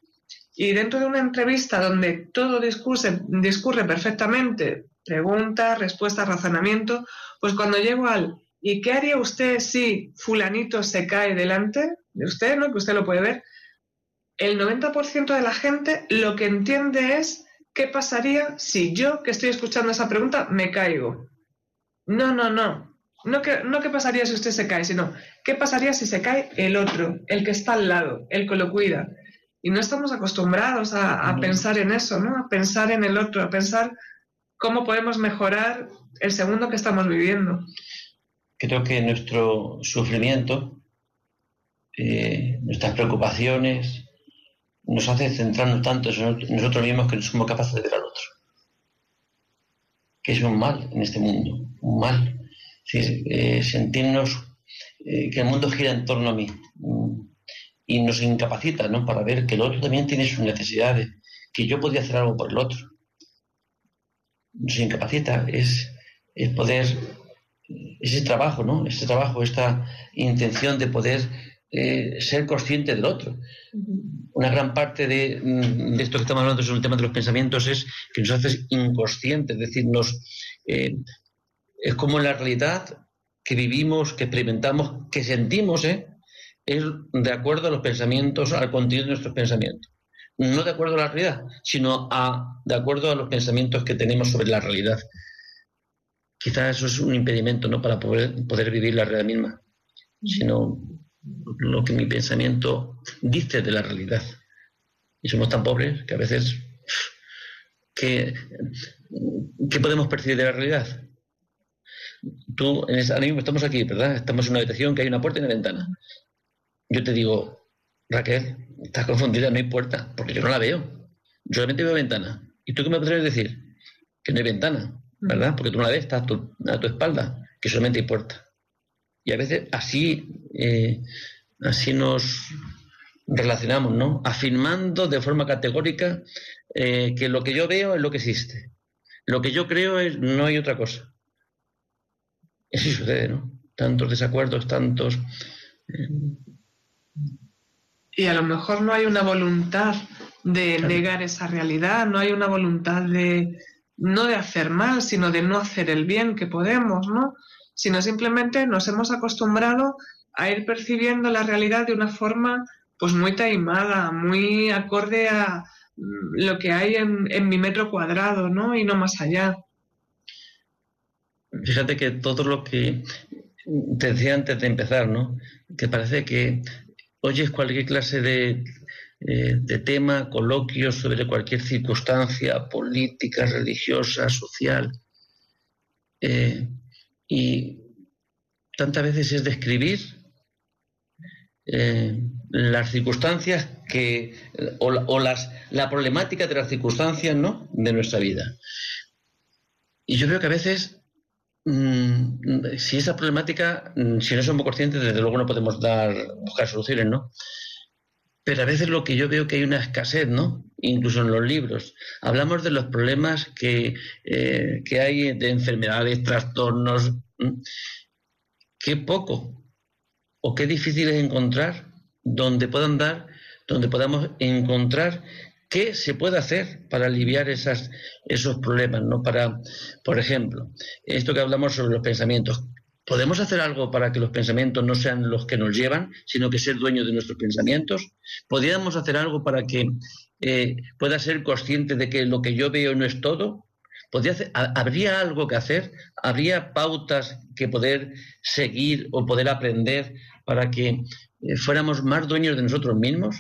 Y dentro de una entrevista donde todo discurre, discurre perfectamente, preguntas, respuestas, razonamiento, pues cuando llego al ¿y qué haría usted si fulanito se cae delante de usted, ¿no? que usted lo puede ver? El 90% de la gente lo que entiende es qué pasaría si yo que estoy escuchando esa pregunta me caigo. No, no, no. No que, no qué pasaría si usted se cae, sino qué pasaría si se cae el otro, el que está al lado, el que lo cuida. Y no estamos acostumbrados a, pensar en eso, ¿no? A pensar en el otro, a pensar cómo podemos mejorar el segundo que estamos viviendo. Creo que nuestro sufrimiento, eh, nuestras preocupaciones, nos hace centrarnos tanto en nosotros mismos que no somos capaces de ver al otro que es un mal en este mundo, un mal. Eh, sentirnos eh, que el mundo gira en torno a mí mm, y nos incapacita ¿no? para ver que el otro también tiene sus necesidades, que yo podía hacer algo por el otro. Nos incapacita, es, es poder, ese trabajo, ¿no? Ese trabajo, esta intención de poder eh, ser consciente del otro. Una gran parte mm, de, esto que estamos hablando sobre el tema de los pensamientos es que nos hace inconscientes, es decir, eh, es como la realidad que vivimos, que experimentamos, que sentimos, ¿eh? es de acuerdo a los pensamientos, al contenido de nuestros pensamientos. No de acuerdo a la realidad, sino a, de acuerdo a los pensamientos que tenemos sobre la realidad. Quizás eso es un impedimento ¿no? para poder, poder vivir la realidad misma. Sino lo que mi pensamiento dice de la realidad. Y somos tan pobres que a veces, ¿qué, podemos percibir de la realidad? Tú, en esa, estamos aquí, ¿verdad? Estamos en una habitación que hay una puerta y una ventana. Yo te digo, Raquel, estás confundida, no hay puerta, porque yo no la veo. Yo solamente veo ventana. ¿Y tú qué me podrías decir? Que no hay ventana, ¿verdad? Porque tú no la ves, está a tu, a tu espalda, que solamente puerta. Y a veces así, eh, así nos relacionamos, ¿no? Afirmando de forma categórica eh, que lo que yo veo es lo que existe. Lo que yo creo es no hay otra cosa. Eso sucede, ¿no? tantos desacuerdos, tantos... Eh, y a lo mejor no hay una voluntad de negar esa realidad, no hay una voluntad de no de hacer mal, sino de no hacer el bien que podemos, ¿no? Sino simplemente nos hemos acostumbrado a ir percibiendo la realidad de una forma pues muy taimada, muy acorde a mm, lo que hay en, en mi metro cuadrado, ¿no? Y no más allá. Fíjate que todo lo que te decía antes de empezar, ¿no? Que parece que oyes cualquier clase de, eh, de tema, coloquio sobre cualquier circunstancia política, religiosa, social. Eh, y tantas veces es describir eh, las circunstancias que, o, las, la problemática de las circunstancias ¿no? de nuestra vida. Y yo veo que a veces Mm, si esa problemática, mm, si no somos conscientes, desde luego no podemos dar, buscar soluciones, ¿no? Pero a veces lo que yo veo que hay una escasez, ¿no? Incluso en los libros. Hablamos de los problemas que, eh, que hay de enfermedades, trastornos. Qué poco o qué difícil es encontrar donde puedan dar, donde podamos encontrar ¿Qué se puede hacer para aliviar esos problemas? ¿no? Para, por ejemplo, esto que hablamos sobre los pensamientos. ¿Podemos hacer algo para que los pensamientos no sean los que nos llevan, sino que ser dueños de nuestros pensamientos? ¿Podríamos hacer algo para que eh, pueda ser consciente de que lo que yo veo no es todo? ¿Habría algo que hacer? ¿Habría pautas que poder seguir o poder aprender para que eh, fuéramos más dueños de nosotros mismos?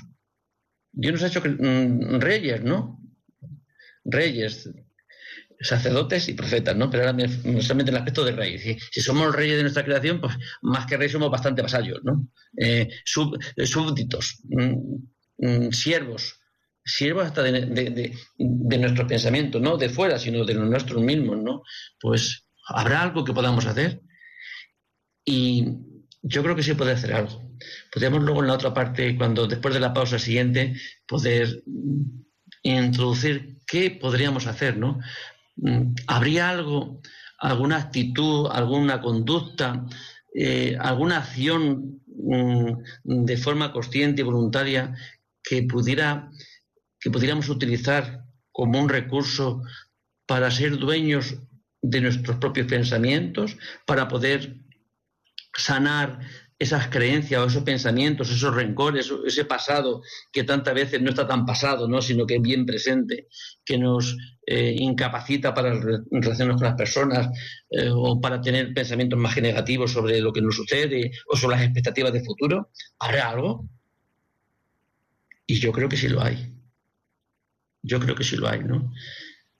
Dios nos ha hecho mm, reyes, ¿no? Reyes, sacerdotes y profetas, ¿no? Pero ahora solamente en el aspecto de rey. Si, somos reyes de nuestra creación, pues más que reyes somos bastante vasallos, ¿no? Eh, eh, súbditos, mm, mm, siervos, siervos hasta de, de, pensamientos, no de fuera, sino de nuestros mismos, ¿no? Pues habrá algo que podamos hacer. Y yo creo que sí puede hacer algo. Podríamos luego en la otra parte, cuando después de la pausa siguiente, poder introducir qué podríamos hacer, ¿no? Mm, ¿Habría algo, alguna actitud, alguna conducta, eh, alguna acción mm, de forma consciente y voluntaria que pudiera que pudiéramos utilizar como un recurso para ser dueños de nuestros propios pensamientos, para poder sanar esas creencias o esos pensamientos, esos rencores, ese pasado que tantas veces no está tan pasado, ¿no? sino que es bien presente, que nos eh, incapacita para relacionarnos con las personas eh, o para tener pensamientos más negativos sobre lo que nos sucede o sobre las expectativas de futuro. ¿Habrá algo? Y yo creo que sí lo hay. Yo creo que sí lo hay, ¿no?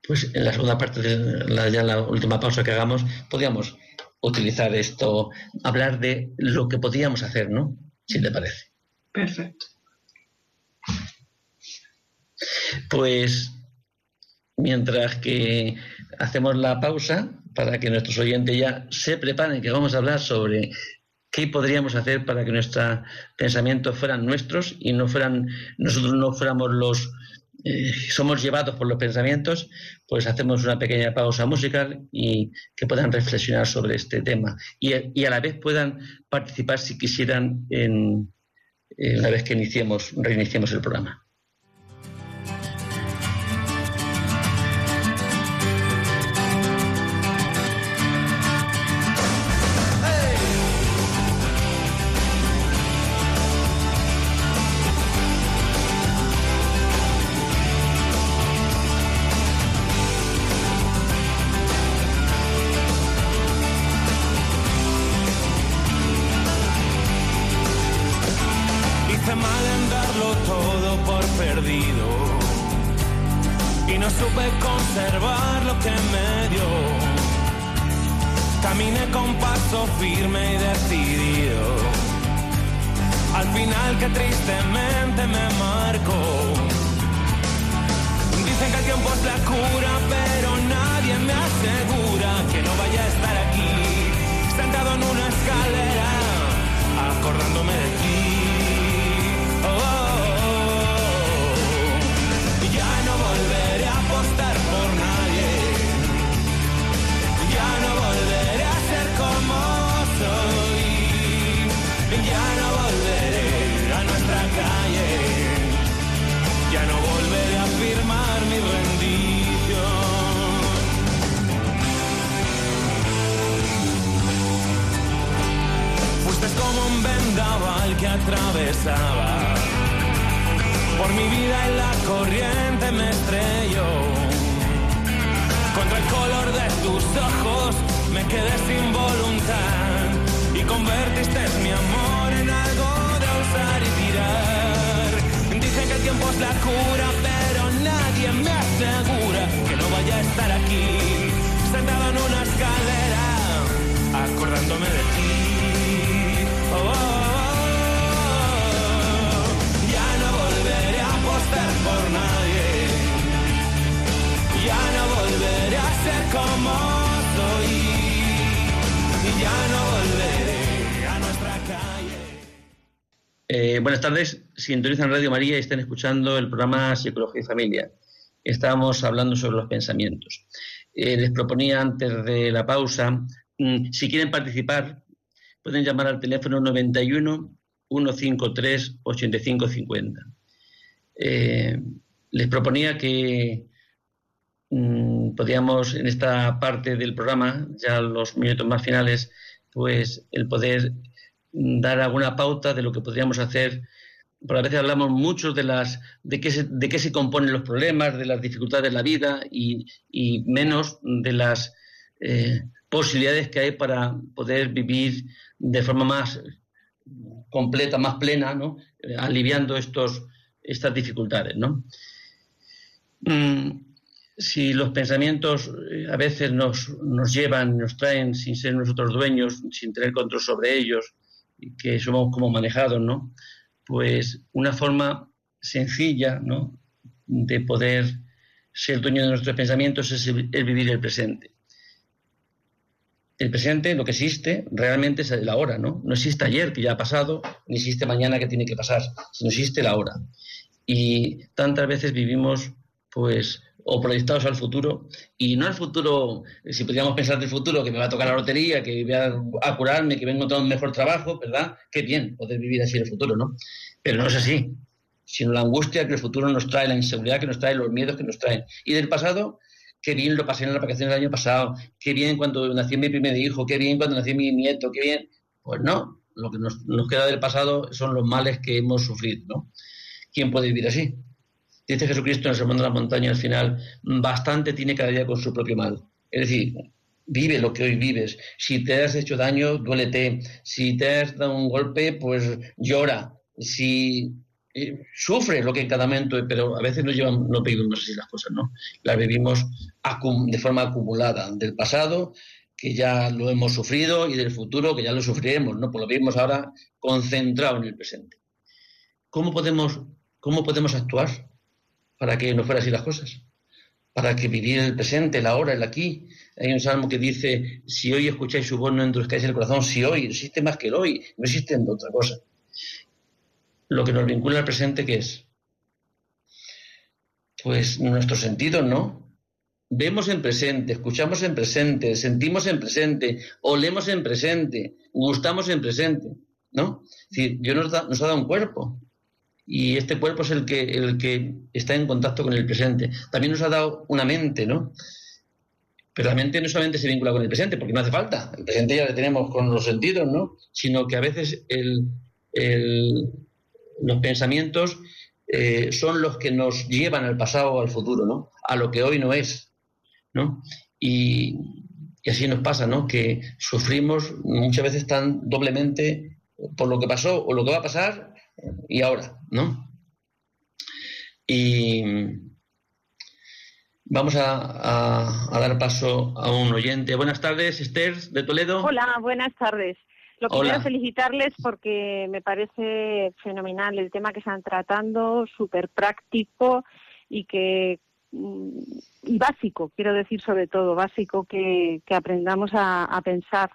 Pues en la segunda parte de ya la última pausa que hagamos, podríamos utilizar esto, hablar de lo que podríamos hacer, ¿no? Si te parece. Perfecto. Pues mientras que hacemos la pausa para que nuestros oyentes ya se preparen, que vamos a hablar sobre qué podríamos hacer para que nuestros pensamientos fueran nuestros y no fueran nosotros no fuéramos los eh, somos llevados por los pensamientos, pues hacemos una pequeña pausa musical y que puedan reflexionar sobre este tema y, a la vez puedan participar si quisieran en, una vez que iniciemos, reiniciemos el programa. Estar aquí, sentado en una escalera, acordándome de ti. Oh, oh, oh. Ya no volveré a apostar por nadie, ya no volveré a ser como soy, y ya no volveré a nuestra calle. Eh, buenas tardes, sintonizan Radio María y están escuchando el programa Psicología y Familia. Estábamos hablando sobre los pensamientos. Eh, les proponía antes de la pausa, mm, si quieren participar, pueden llamar al teléfono 91 153 8550. Eh, les proponía que mm, podíamos en esta parte del programa, ya los minutos más finales, pues el poder dar alguna pauta de lo que podríamos hacer. Por a veces hablamos mucho de las de qué se, de qué se componen los problemas, de las dificultades de la vida y, menos de las eh, posibilidades que hay para poder vivir de forma más completa, más plena, ¿no? Eh, aliviando estos, estas dificultades. ¿no? Mm, si los pensamientos eh, a veces nos, nos llevan, nos traen sin ser nosotros dueños, sin tener control sobre ellos, que somos como manejados, ¿no? Pues una forma sencilla, ¿no? De poder ser dueño de nuestros pensamientos es el vivir el presente. El presente, lo que existe, realmente es el ahora, ¿no? No existe ayer, que ya ha pasado, ni existe mañana, que tiene que pasar, sino existe el ahora. Y tantas veces vivimos, pues, o proyectados al futuro, y no al futuro, si podríamos pensar del futuro, que me va a tocar la lotería, que voy a, a curarme, que vengo a encontrar un mejor trabajo, ¿verdad? Qué bien poder vivir así el futuro, ¿no? Pero no es así, sino la angustia que el futuro nos trae, la inseguridad que nos trae, los miedos que nos traen. Y del pasado, qué bien lo pasé en las vacaciones del año pasado, qué bien cuando nació mi primer hijo, qué bien cuando nació mi nieto, qué bien. Pues no, lo que nos, nos queda del pasado son los males que hemos sufrido, ¿no? ¿Quién puede vivir así? Dice Jesucristo en el Sermón de la Montaña al final, bastante tiene cada día con su propio mal. Es decir, vive lo que hoy vives. Si te has hecho daño, duélete. Si te has dado un golpe, pues llora. Si eh, sufre lo que en cada momento, pero a veces no, llevan, no vivimos así las cosas, ¿no? Las vivimos de forma acumulada del pasado, que ya lo hemos sufrido, y del futuro, que ya lo sufriremos, ¿no? Pues lo vivimos ahora concentrado en el presente. ¿Cómo podemos, cómo podemos actuar? Para que no fueran así las cosas, para que vivir el presente, el ahora, el aquí. Hay un salmo que dice, si hoy escucháis su voz, no endurezcáis el corazón, si hoy, existe más que el hoy, no existe otra cosa. Lo que nos vincula al presente, ¿qué es? Pues nuestros sentidos, ¿no? Vemos en presente, escuchamos en presente, sentimos en presente, olemos en presente, gustamos en presente, ¿no? Es decir, Dios nos, da, nos ha dado un cuerpo, y este cuerpo es el que, el que está en contacto con el presente. También nos ha dado una mente, ¿no? Pero la mente no solamente se vincula con el presente, porque no hace falta. El presente ya lo tenemos con los sentidos, ¿no? Sino que a veces los pensamientos eh, son los que nos llevan al pasado o al futuro, ¿no? A lo que hoy no es, ¿no? Y, y así nos pasa, ¿no? Que sufrimos muchas veces tan doblemente por lo que pasó o lo que va a pasar y ahora, ¿no? Y vamos a, a, a, dar paso a un oyente. Buenas tardes, Esther, de Toledo. Hola, buenas tardes. Lo que quiero felicitarles porque me parece fenomenal el tema que están tratando, súper práctico y que y básico, quiero decir sobre todo, básico que, que aprendamos a, a pensar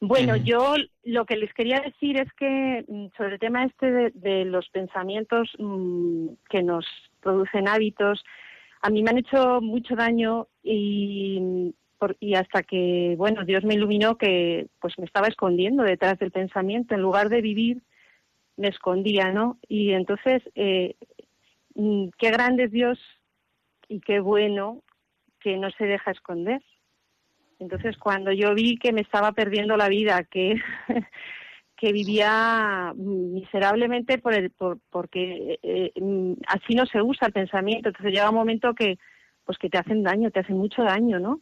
bueno, yo lo que les quería decir es que mm, sobre el tema este de, de los pensamientos mmm, que nos producen hábitos, a mí me han hecho mucho daño y, por, y hasta que, bueno, Dios me iluminó que pues me estaba escondiendo detrás del pensamiento, en lugar de vivir, me escondía, ¿no? Y entonces, eh, mm, qué grande es Dios y qué bueno que no se deja esconder. Entonces, cuando yo vi que me estaba perdiendo la vida, que, que vivía miserablemente por el, por, porque eh, mm, así no se usa el pensamiento. Entonces llega un momento que, pues que te hacen daño, te hacen mucho daño, ¿no?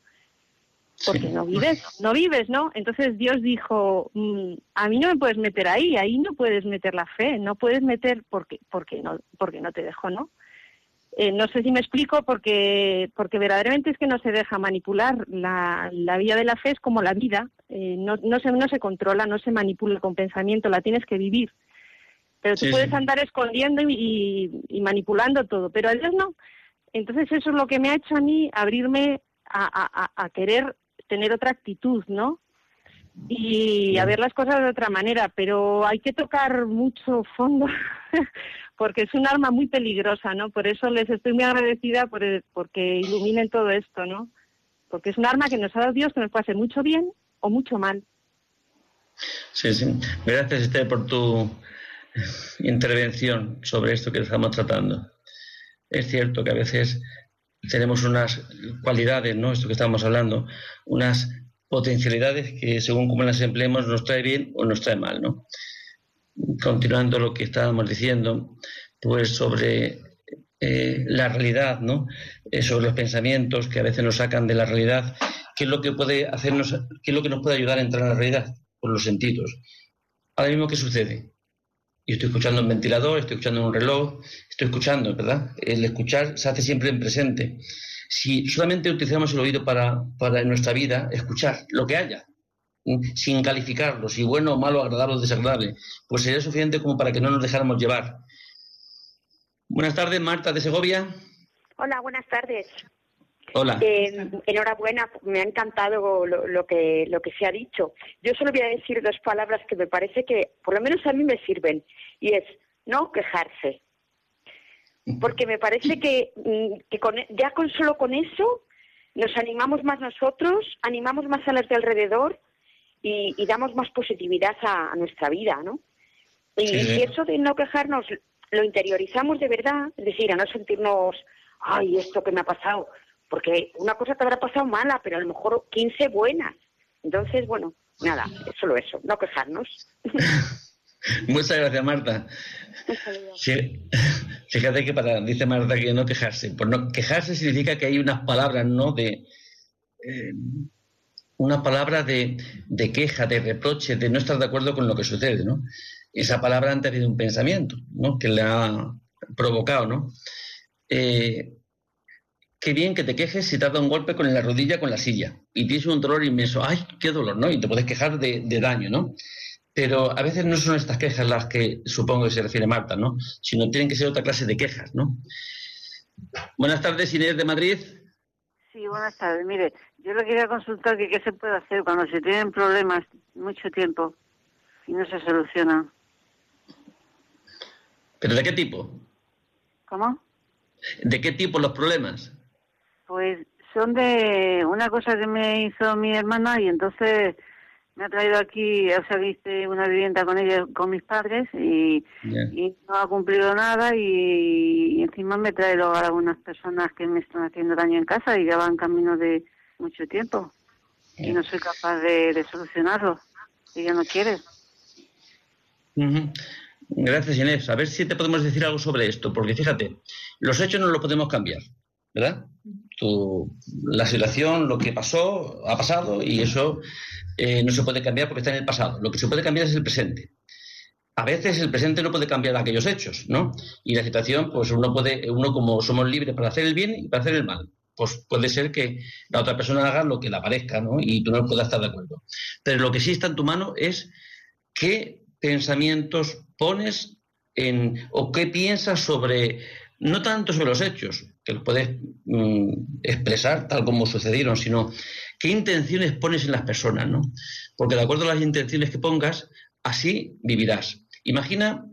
Porque no vives, no vives, ¿no? Entonces Dios dijo, mm, a mí no me puedes meter ahí, ahí no puedes meter la fe, no puedes meter porque, porque no, porque no te dejo, ¿no? Eh, no sé si me explico porque, porque verdaderamente es que no se deja manipular. La, la vía de la fe es como la vida, eh, no, no, se, no se controla, no se manipula con pensamiento, la tienes que vivir. Pero tú puedes andar escondiendo y, y, manipulando todo, pero a Dios no. Entonces eso es lo que me ha hecho a mí abrirme a, a, a querer tener otra actitud, ¿no? Y a ver las cosas de otra manera, pero hay que tocar mucho fondo porque es un arma muy peligrosa, ¿no? Por eso les estoy muy agradecida por porque iluminen todo esto, ¿no? Porque es un arma que nos ha dado Dios que nos puede hacer mucho bien o mucho mal. Sí, sí. Gracias, Esther, por tu intervención sobre esto que estamos tratando. Es cierto que a veces tenemos unas cualidades, ¿no? Esto que estamos hablando, unas potencialidades que según cómo las empleemos nos trae bien o nos trae mal, ¿no? continuando lo que estábamos diciendo, pues sobre eh, la realidad, ¿no? Eh, sobre los pensamientos que a veces nos sacan de la realidad, qué es lo que puede hacernos, qué es lo que nos puede ayudar a entrar en la realidad, por los sentidos. Ahora mismo, ¿qué sucede? Yo estoy escuchando un ventilador, estoy escuchando un reloj, estoy escuchando, ¿verdad? El escuchar se hace siempre en presente. Si solamente utilizamos el oído para, para en nuestra vida, escuchar lo que haya, sin calificarlo, si bueno, malo, agradable o desagradable, pues sería suficiente como para que no nos dejáramos llevar. Buenas tardes, Marta de Segovia. Hola, buenas tardes. Hola. Eh, enhorabuena, me ha encantado lo, que, lo que se ha dicho. Yo solo voy a decir dos palabras que me parece que, por lo menos a mí me sirven, y es no quejarse. Porque me parece que, mm, que ya con solo con eso nos animamos más nosotros, animamos más a los de alrededor y, damos más positividad a, nuestra vida, ¿no? Y, eso de no quejarnos lo interiorizamos de verdad, es decir, a no sentirnos, ay, esto que me ha pasado, porque una cosa te habrá pasado mala, pero a lo mejor 15 buenas. Entonces, bueno, nada, es solo eso, no quejarnos. Muchas gracias, Marta. Fíjate que para, dice Marta que no quejarse. Pues no, quejarse significa que hay unas palabras, ¿no? De, eh, una palabra de, queja, de reproche, de no estar de acuerdo con lo que sucede, ¿no? Esa palabra antes de un pensamiento, ¿no? Que le ha provocado, ¿no? Eh, qué bien que te quejes si te has dado un golpe con la rodilla con la silla y tienes un dolor inmenso. ¡Ay, qué dolor! ¿no? Y te puedes quejar de, daño, ¿no? Pero a veces no son estas quejas las que supongo que se refiere Marta, ¿no? Sino tienen que ser otra clase de quejas, ¿no? Buenas tardes, Inés de Madrid. Sí, buenas tardes. Mire, yo le quería consultar que qué se puede hacer cuando se tienen problemas mucho tiempo y no se solucionan. ¿Pero de qué tipo? ¿Cómo? ¿De qué tipo los problemas? Pues son de una cosa que me hizo mi hermana y entonces me ha traído aquí, o sea, viste una vivienda con ella, con mis padres y, no ha cumplido nada y, encima me trae luego a algunas personas que me están haciendo daño en casa y ya van camino de mucho tiempo y no soy capaz de, solucionarlo. Ella no quiere. Gracias, Inés. A ver si te podemos decir algo sobre esto, porque fíjate, los hechos no los podemos cambiar, ¿verdad? La situación, lo que pasó, ha pasado y eso eh, no se puede cambiar porque está en el pasado. Lo que se puede cambiar es el presente. A veces el presente no puede cambiar aquellos hechos, ¿no? Y la situación, pues uno puede, uno como somos libres para hacer el bien y para hacer el mal pues puede ser que la otra persona haga lo que le parezca, ¿no? Y tú no puedas estar de acuerdo. Pero lo que sí está en tu mano es qué pensamientos pones en, o qué piensas sobre, no tanto sobre los hechos, que los puedes mm, expresar tal como sucedieron, sino qué intenciones pones en las personas, ¿no? Porque de acuerdo a las intenciones que pongas, así vivirás. Imagina,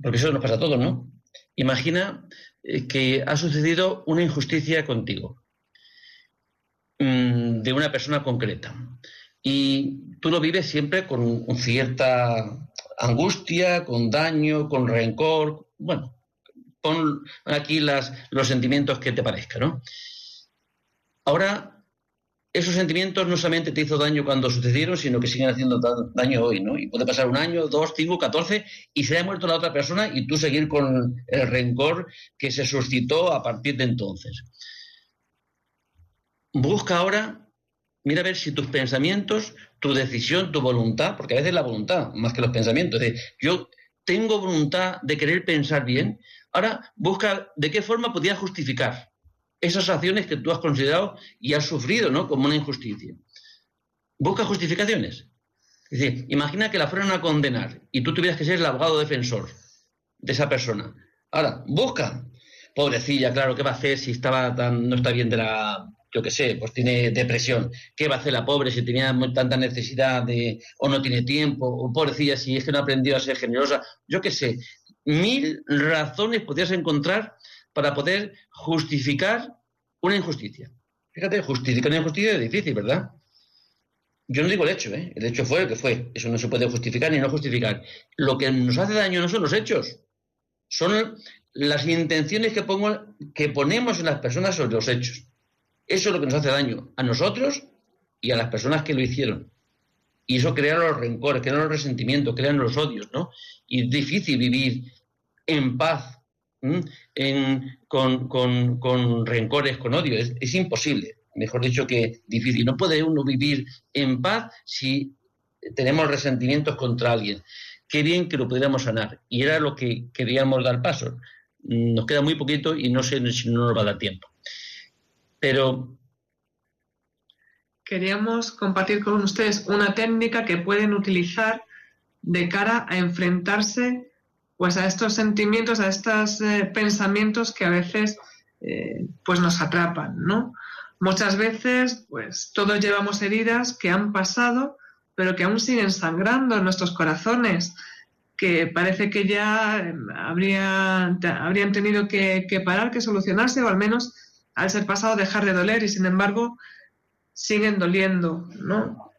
porque eso nos pasa a todos, ¿no? Imagina eh, que ha sucedido una injusticia contigo, mm, de una persona concreta. Y tú lo vives siempre con cierta angustia, con daño, con rencor. Bueno, pon aquí las, los sentimientos que te parezcan, ¿no? Ahora, esos sentimientos no solamente te hizo daño cuando sucedieron, sino que siguen haciendo daño hoy, ¿no? Y puede pasar un año, dos, cinco, catorce, y se ha muerto la otra persona y tú seguir con el rencor que se suscitó a partir de entonces. Busca ahora, mira a ver si tus pensamientos, tu decisión, tu voluntad, porque a veces la voluntad, más que los pensamientos, es yo tengo voluntad de querer pensar bien, ahora busca de qué forma podría justificar esas acciones que tú has considerado y has sufrido, ¿no? Como una injusticia. Busca justificaciones. Es imagina que la fueran a condenar y tú tuvieras que ser el abogado defensor de esa persona. Ahora, busca. Pobrecilla, claro, ¿qué va a hacer si estaba tan, no está bien de la, yo qué sé, pues tiene depresión. ¿Qué va a hacer la pobre si tenía tanta necesidad de, o no tiene tiempo? O pobrecilla si es que no ha aprendido a ser generosa. Yo qué sé. Mil razones podrías encontrar para poder justificar una injusticia. Fíjate, justificar una injusticia es difícil, ¿verdad? Yo no digo el hecho, ¿eh? El hecho fue el que fue. Eso no se puede justificar ni no justificar. Lo que nos hace daño no son los hechos, son las intenciones que, que ponemos en las personas sobre los hechos. Eso es lo que nos hace daño a nosotros y a las personas que lo hicieron. Y eso crea los rencores, crea los resentimientos, crea los odios, ¿no? Y es difícil vivir en paz con, rencores, con odio. Es, imposible, mejor dicho que difícil. No puede uno vivir en paz si tenemos resentimientos contra alguien. Qué bien que lo pudiéramos sanar. Y era lo que queríamos dar paso. Nos queda muy poquito y no sé si no nos va a dar tiempo. Pero queríamos compartir con ustedes una técnica que pueden utilizar de cara a enfrentarse pues a estos sentimientos, a estos eh, pensamientos que a veces eh, pues nos atrapan, ¿no? Muchas veces, pues todos llevamos heridas que han pasado, pero que aún siguen sangrando en nuestros corazones, que parece que ya em, habrían tenido que, parar, que solucionarse, o al menos al ser pasado dejar de doler, y sin embargo siguen doliendo, ¿no?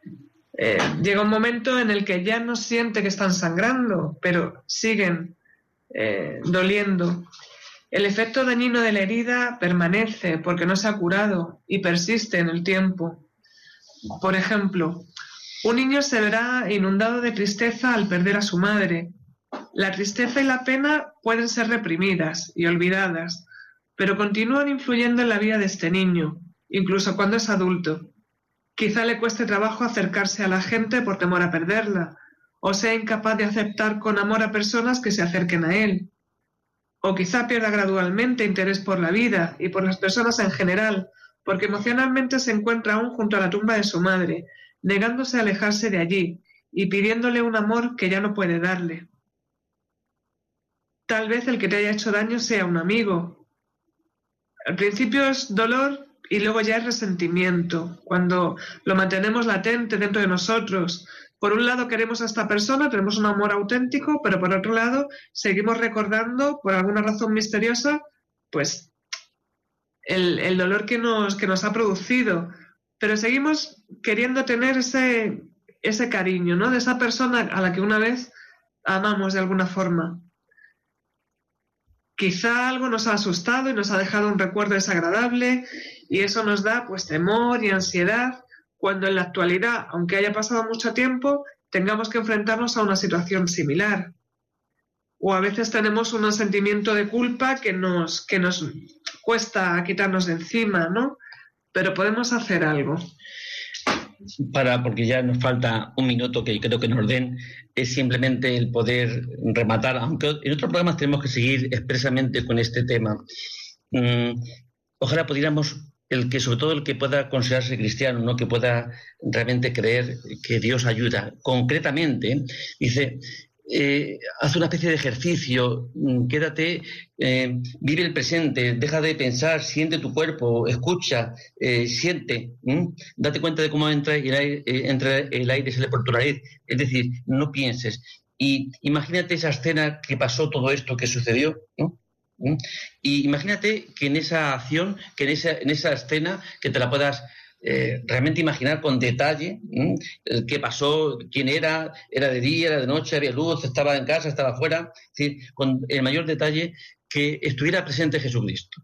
Eh, llega un momento en el que ya no siente que están sangrando, pero siguen eh, doliendo. El efecto dañino de la herida permanece porque no se ha curado y persiste en el tiempo. Por ejemplo, un niño se verá inundado de tristeza al perder a su madre. La tristeza y la pena pueden ser reprimidas y olvidadas, pero continúan influyendo en la vida de este niño, incluso cuando es adulto. Quizá le cueste trabajo acercarse a la gente por temor a perderla, o sea incapaz de aceptar con amor a personas que se acerquen a él. O quizá pierda gradualmente interés por la vida y por las personas en general, porque emocionalmente se encuentra aún junto a la tumba de su madre, negándose a alejarse de allí y pidiéndole un amor que ya no puede darle. Tal vez el que te haya hecho daño sea un amigo. Al principio es dolor y luego ya es resentimiento, cuando lo mantenemos latente dentro de nosotros. Por un lado queremos a esta persona, tenemos un amor auténtico, pero por otro lado seguimos recordando, por alguna razón misteriosa, pues el, dolor que nos, que nos ha producido. Pero seguimos queriendo tener ese, ese cariño, ¿no? De esa persona a la que una vez amamos de alguna forma. Quizá algo nos ha asustado y nos ha dejado un recuerdo desagradable y eso nos da pues temor y ansiedad cuando en la actualidad, aunque haya pasado mucho tiempo, tengamos que enfrentarnos a una situación similar. O a veces tenemos un sentimiento de culpa que nos, que nos cuesta quitarnos de encima, ¿no? Pero podemos hacer algo. Para, porque ya nos falta un minuto que creo que nos den, es simplemente el poder rematar, aunque en otros programas tenemos que seguir expresamente con este tema. Mm, ojalá pudiéramos el que sobre todo el que pueda considerarse cristiano, ¿no? que pueda realmente creer que Dios ayuda. Concretamente, dice, eh, haz una especie de ejercicio, mm, quédate, eh, vive el presente, deja de pensar, siente tu cuerpo, escucha, eh, siente, date cuenta de cómo entra el aire, entra el aire sale por tu nariz, es decir, no pienses. Y imagínate esa escena que pasó todo esto que sucedió, ¿no? ¿Mm? Y imagínate que en esa acción, que en esa, en esa escena, que te la puedas eh, realmente imaginar con detalle qué pasó, quién era, era de día, era de noche, había luz, estaba en casa, estaba afuera, con el mayor detalle que estuviera presente Jesucristo.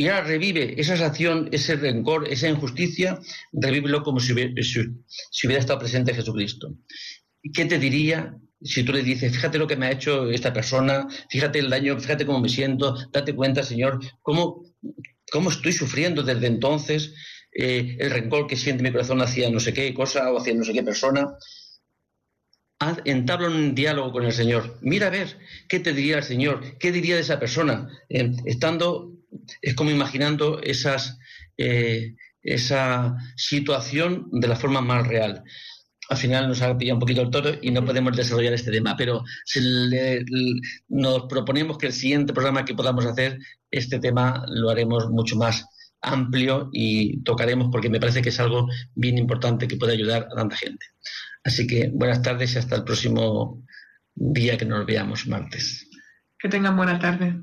y ahora revive esa acción, ese rencor, esa injusticia, revívelo como si hubiera, si hubiera estado presente Jesucristo. ¿Qué te diría si tú le dices, fíjate lo que me ha hecho esta persona, fíjate el daño, fíjate cómo me siento, date cuenta, Señor, cómo, cómo estoy sufriendo desde entonces, eh, el rencor que siente mi corazón hacia no sé qué cosa o hacia no sé qué persona. entabla un diálogo con el Señor. Mira a ver qué te diría el Señor, qué diría de esa persona, eh, estando es como imaginando esas, eh, esa situación de la forma más real. Al final nos ha pillado un poquito el toro y no podemos desarrollar este tema, pero si nos proponemos que el siguiente programa que podamos hacer, este tema lo haremos mucho más amplio y tocaremos porque me parece que es algo bien importante que puede ayudar a tanta gente. Así que buenas tardes y hasta el próximo día que nos veamos, martes. Que tengan buena tarde.